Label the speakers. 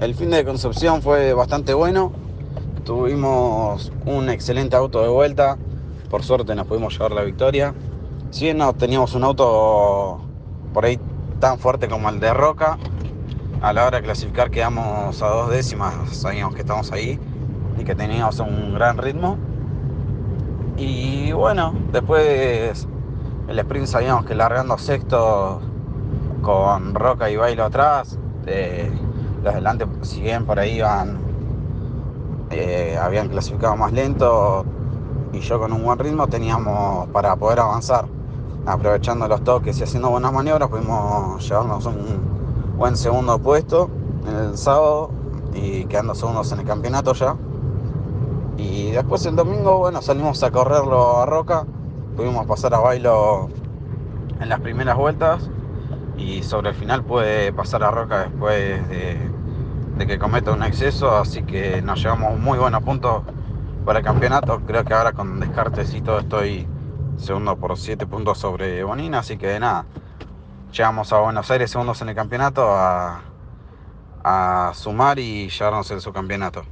Speaker 1: el fin de Concepción fue bastante bueno. Tuvimos un excelente auto de vuelta. Por suerte nos pudimos llevar la victoria. Si bien no teníamos un auto por ahí tan fuerte como el de Roca, a la hora de clasificar quedamos a dos décimas, sabíamos que estamos ahí y que teníamos un gran ritmo. Y bueno, después el sprint sabíamos que largando sexto con Roca y Bailo atrás, eh, los delante, si bien por ahí iban, eh, habían clasificado más lento y yo con un buen ritmo teníamos para poder avanzar. Aprovechando los toques y haciendo buenas maniobras, pudimos llevarnos un buen segundo puesto el sábado y quedando segundos en el campeonato ya. Y después el domingo, bueno, salimos a correrlo a Roca, pudimos pasar a Bailo en las primeras vueltas y sobre el final puede pasar a Roca después de, que cometa un exceso, así que nos llevamos muy buenos puntos para el campeonato. Creo que ahora con descartes y todo estoy segundo por 7 puntos sobre Bonina, así que de nada. Llegamos a Buenos Aires segundos en el campeonato a, sumar y llevarnos el subcampeonato.